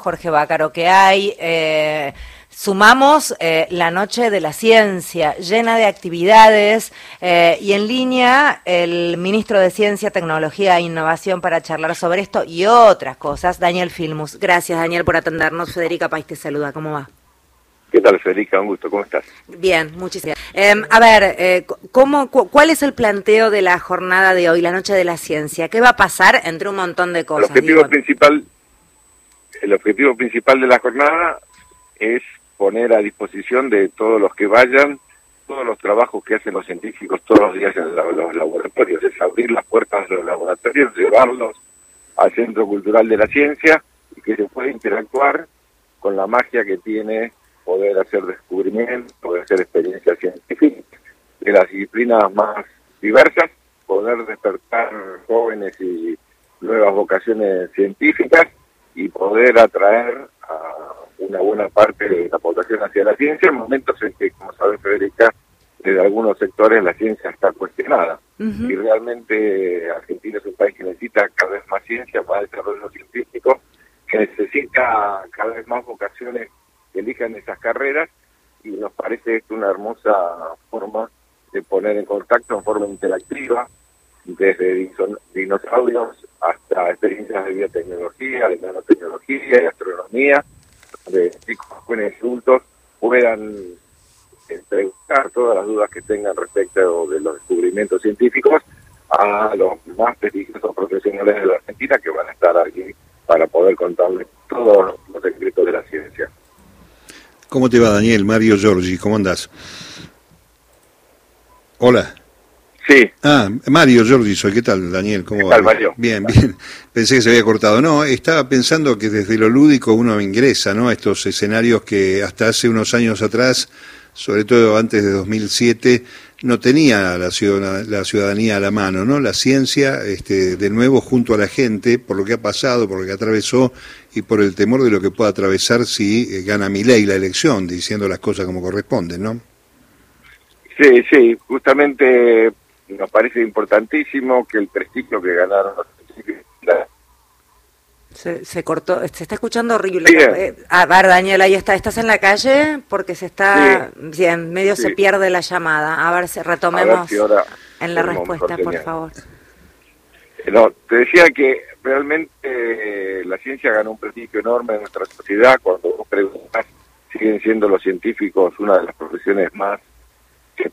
Jorge Bácaro, que hay. Eh, sumamos eh, la Noche de la Ciencia, llena de actividades eh, y en línea el ministro de Ciencia, Tecnología e Innovación para charlar sobre esto y otras cosas, Daniel Filmus. Gracias, Daniel, por atendernos. Federica País te saluda. ¿Cómo va? ¿Qué tal, Federica? Un gusto. ¿Cómo estás? Bien, muchísimas gracias. a ver, ¿cómo, ¿cuál es el planteo de la jornada de hoy, la Noche de la Ciencia? ¿Qué va a pasar entre un montón de cosas? El objetivo principal el objetivo principal de la jornada es poner a disposición de todos los que vayan todos los trabajos que hacen los científicos todos los días en los laboratorios, es abrir las puertas de los laboratorios, llevarlos al Centro Cultural de la Ciencia y que se pueda interactuar con la magia que tiene poder hacer descubrimientos, poder hacer experiencias científicas de las disciplinas más diversas, poder despertar jóvenes y nuevas vocaciones científicas y poder atraer a una buena parte de la población hacia la ciencia en momentos en que, como sabe Federica, desde algunos sectores la ciencia está cuestionada. Y realmente Argentina es un país que necesita cada vez más ciencia, más desarrollo científico, que necesita cada vez más vocaciones que elijan esas carreras y nos parece esto una hermosa forma de poner en contacto en forma interactiva desde dinosaurios hasta experiencias de biotecnología, de nanotecnología, de astronomía, de chicos, jóvenes y adultos puedan preguntar todas las dudas que tengan respecto de los descubrimientos científicos a los más prestigiosos profesionales de la Argentina que van a estar aquí para poder contarles todos los secretos de la ciencia. ¿Cómo te va, Daniel? Mario Giorgi, ¿cómo andás? Hola. Sí. Ah, Mario Jordi soy. ¿Qué tal, Daniel? ¿Cómo ¿Qué tal, Mario? Bien, bien. Pensé que se había cortado. No, estaba pensando que desde lo lúdico uno ingresa, ¿no? A estos escenarios que hasta hace unos años atrás, sobre todo antes de 2007, no tenía la ciudadanía, la ciudadanía a la mano, ¿no? La ciencia, este, de nuevo, junto a la gente, por lo que ha pasado, por lo que atravesó y por el temor de lo que pueda atravesar si eh, gana mi ley la elección, diciendo las cosas como corresponden, ¿no? Sí, sí, justamente nos parece importantísimo que el prestigio que ganaron los se, se cortó, se está escuchando horrible. Eh, a ver, Daniel, ahí está. ¿Estás en la calle? Porque se está, bien, medio se pierde la llamada. A ver si retomemos en la respuesta, por favor. Eh, no, te decía que realmente eh, la ciencia ganó un prestigio enorme en nuestra sociedad. Cuando vos preguntas, siguen siendo los científicos una de las profesiones más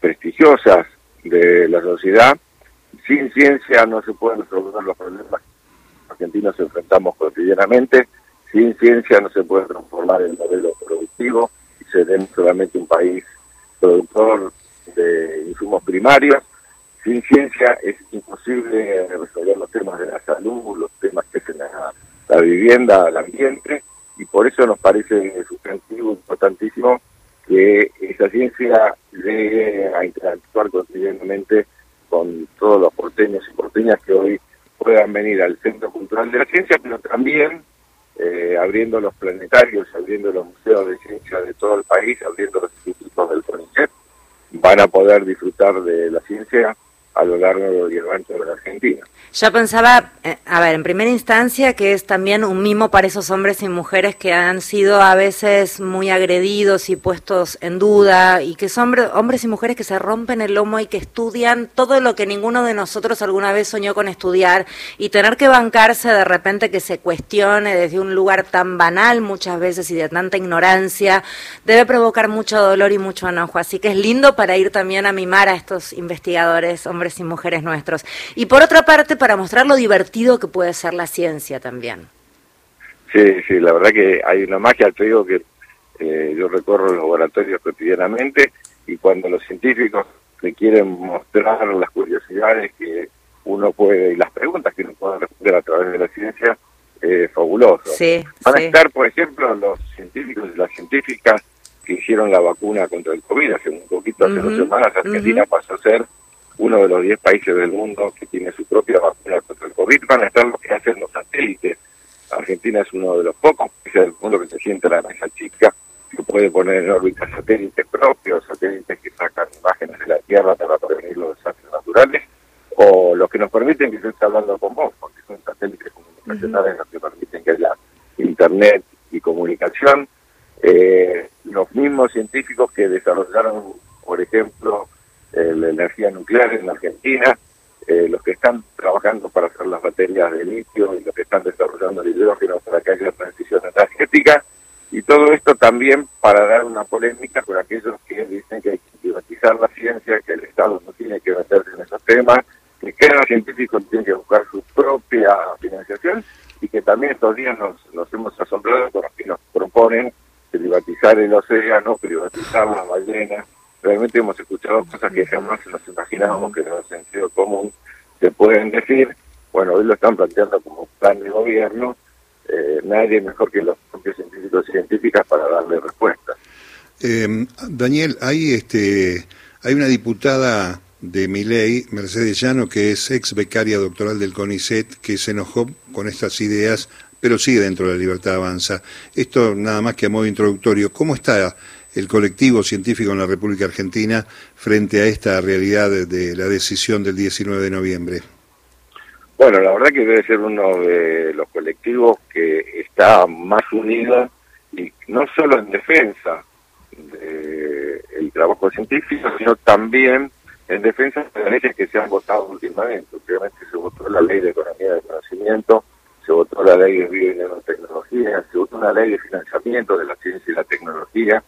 prestigiosas de la sociedad. Sin ciencia no se pueden resolver los problemas que argentinos enfrentamos cotidianamente. Sin ciencia no se puede transformar el modelo productivo y seremos solamente un país productor de insumos primarios. Sin ciencia es imposible resolver los temas de la salud, los temas que es la, la vivienda, el ambiente, y por eso nos parece sustantivo, importantísimo que esa ciencia llegue a interactuar cotidianamente con todos los porteños y porteñas que hoy puedan venir al Centro Cultural de la Ciencia, pero también eh, abriendo los planetarios, abriendo los museos de ciencia de todo el país, abriendo los institutos del CONICET, van a poder disfrutar de la ciencia a lo largo y el ancho de la Argentina. Ya pensaba, eh, a ver, en primera instancia, que es también un mimo para esos hombres y mujeres que han sido a veces muy agredidos y puestos en duda, y que son hombres y mujeres que se rompen el lomo y que estudian todo lo que ninguno de nosotros alguna vez soñó con estudiar, y tener que bancarse de repente que se cuestione desde un lugar tan banal muchas veces y de tanta ignorancia, debe provocar mucho dolor y mucho enojo. Así que es lindo para ir también a mimar a estos investigadores, hombres y mujeres nuestros. Y por otra parte, para mostrar lo divertido que puede ser la ciencia también. Sí, sí, la verdad que hay una magia, te digo que eh, yo recorro los laboratorios cotidianamente y cuando los científicos me quieren mostrar las curiosidades que uno puede y las preguntas que uno puede responder a través de la ciencia, es fabuloso. Sí, Van a estar, por ejemplo, los científicos y las científicas que hicieron la vacuna contra el COVID hace un poquito, hace dos semanas, Argentina pasó a ser uno de los 10 países del mundo que tiene su propia vacuna contra el COVID, van a estar los que hacen los satélites. Argentina es uno de los pocos países del mundo que se siente la mesa chica, que puede poner en órbita satélites propios, satélites que sacan imágenes de la Tierra para prevenir los desastres naturales, o los que nos permiten que se esté hablando con vos, porque son satélites comunicacionales los que permiten que haya internet y y comunicación, eh, los mismos científicos que desarrollaron, por ejemplo, la energía nuclear en la Argentina, eh, los que están trabajando para hacer las baterías de litio y los que están desarrollando el hidrógeno para que haya transición energética, y todo esto también para dar una polémica con aquellos que dicen que hay que privatizar la ciencia, que el Estado no tiene que meterse en esos temas, que cada científico tiene que buscar su propia financiación y que también estos días nos, nos hemos asombrado con los que nos proponen privatizar el océano, privatizar las ballenas. Realmente hemos escuchado cosas que jamás nos imaginábamos que en el sentido común se pueden decir. Bueno, hoy lo están planteando como plan de gobierno. Eh, nadie mejor que los propios científicos y científicas para darle respuesta. Eh, Daniel, hay este, hay una diputada de mi ley, Mercedes Llano, que es ex becaria doctoral del CONICET, que se enojó con estas ideas, pero sigue dentro de la libertad avanza. Esto nada más que a modo introductorio. ¿Cómo está el colectivo científico en la República Argentina frente a esta realidad de, la decisión del 19 de noviembre? Bueno, la verdad que debe ser uno de los colectivos que está más unido y no solo en defensa del trabajo científico, sino también en defensa de las leyes que se han votado últimamente. Obviamente se votó la ley de economía de conocimiento, se votó la ley de biotecnología, se votó una ley de financiamiento de la ciencia y la tecnología,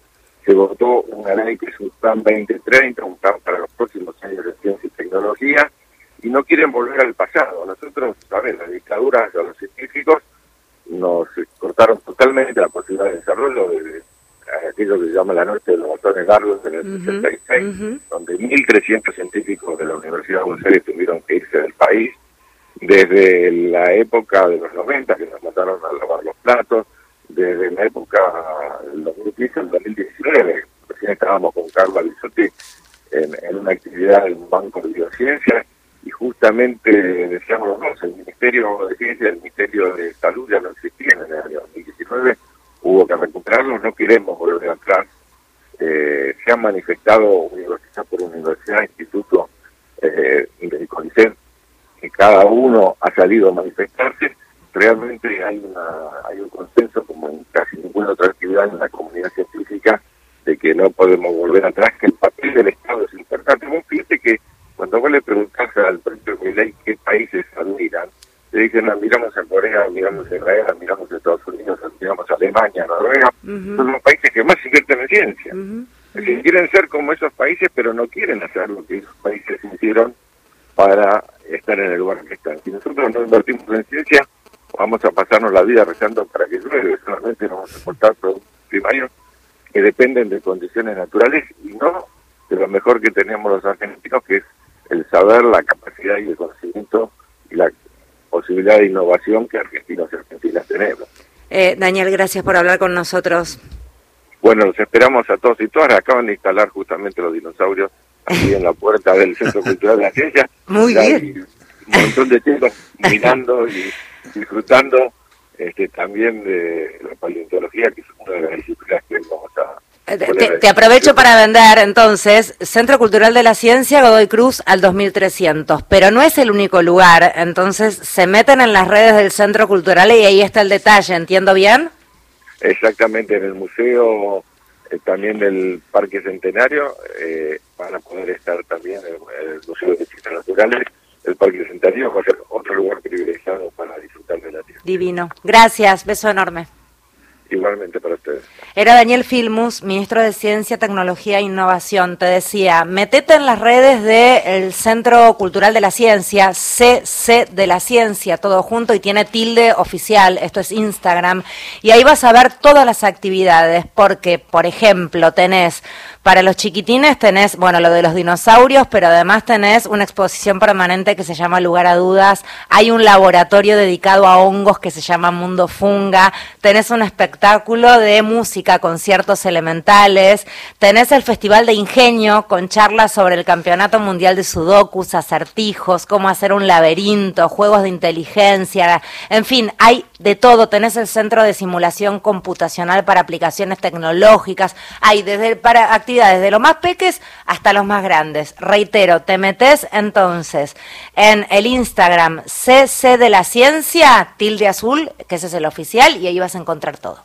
se votó una ley que es un plan 2030, un plan para los próximos años de ciencia y tecnología, y no quieren volver al pasado. Nosotros, a ver, la dictadura de los científicos nos cortaron totalmente la posibilidad de desarrollo de, aquello que se llama la noche de los botones largos en el 66, donde 1.300 científicos de la Universidad de Buenos Aires tuvieron que irse del país, desde la época de los 90, que nos mataron a lavar los platos, desde la época del 2015 al 2019, recién estábamos con Carlos Bisotti en, una actividad en un banco de biociencia, y justamente decíamos los dos, el Ministerio de Ciencia y el Ministerio de Salud ya no existían en el año 2019, hubo que recuperarlo, no queremos volver atrás. Eh, se han manifestado universidad por universidad, instituto eh, del CONICET, que cada uno ha salido a manifestarse. Realmente hay, una, hay un de que no podemos volver atrás, que el papel del Estado es importante. fíjate que cuando vos le preguntás al propio Miley qué países admiran, le dicen, ah, miramos a Corea, miramos a Israel, miramos a Estados Unidos, miramos a Alemania, Noruega, son los países que más invierten en ciencia. quieren ser como esos países, pero no quieren hacer lo que esos países hicieron para estar en el lugar que están. Si nosotros no invertimos en ciencia, vamos a pasarnos la vida rezando para que llueve, solamente nos vamos a exportar productos primarios que dependen de condiciones naturales y no de lo mejor que tenemos los argentinos, que es el saber, la capacidad y el conocimiento y la posibilidad de innovación que argentinos y argentinas tenemos. Eh, Daniel, gracias por hablar con nosotros. Bueno, los esperamos a todos y todas. Acaban de instalar justamente los dinosaurios aquí en la puerta del Centro Cultural de la Ciencia. Muy bien. Un montón de chicos mirando y disfrutando este, también de la paleontología, que es una de las disciplinas que vamos a te, aprovecho para vender entonces Centro Cultural de la Ciencia Godoy Cruz al 2300, pero no es el único lugar, entonces se meten en las redes del Centro Cultural y ahí está el detalle, ¿entiendo bien? Exactamente, en el museo eh, también del Parque Centenario eh, van a poder estar también en el Museo de Ciencias Naturales, el Parque Centenario va a ser otro lugar privilegiado para disfrutar de la tierra. Divino, gracias, beso enorme. Igualmente para ustedes. Era Daniel Filmus, ministro de Ciencia, Tecnología e Innovación. Te decía, metete en las redes del Centro Cultural de la Ciencia, CC de la Ciencia, todo junto, y tiene tilde oficial, esto es Instagram, y ahí vas a ver todas las actividades, porque, por ejemplo, tenés para los chiquitines tenés, bueno, lo de los dinosaurios, pero además tenés una exposición permanente que se llama Lugar a Dudas. Hay un laboratorio dedicado a hongos que se llama Mundo Funga. Tenés un espectáculo de música, conciertos elementales. Tenés el Festival de Ingenio con charlas sobre el Campeonato Mundial de Sudokus, acertijos, cómo hacer un laberinto, juegos de inteligencia. En fin, hay de todo. Tenés el Centro de Simulación Computacional para aplicaciones tecnológicas. Hay desde para desde lo más peques hasta los más grandes. Reitero, te metes entonces en el Instagram CC de la Ciencia, tilde azul, que ese es el oficial, y ahí vas a encontrar todo.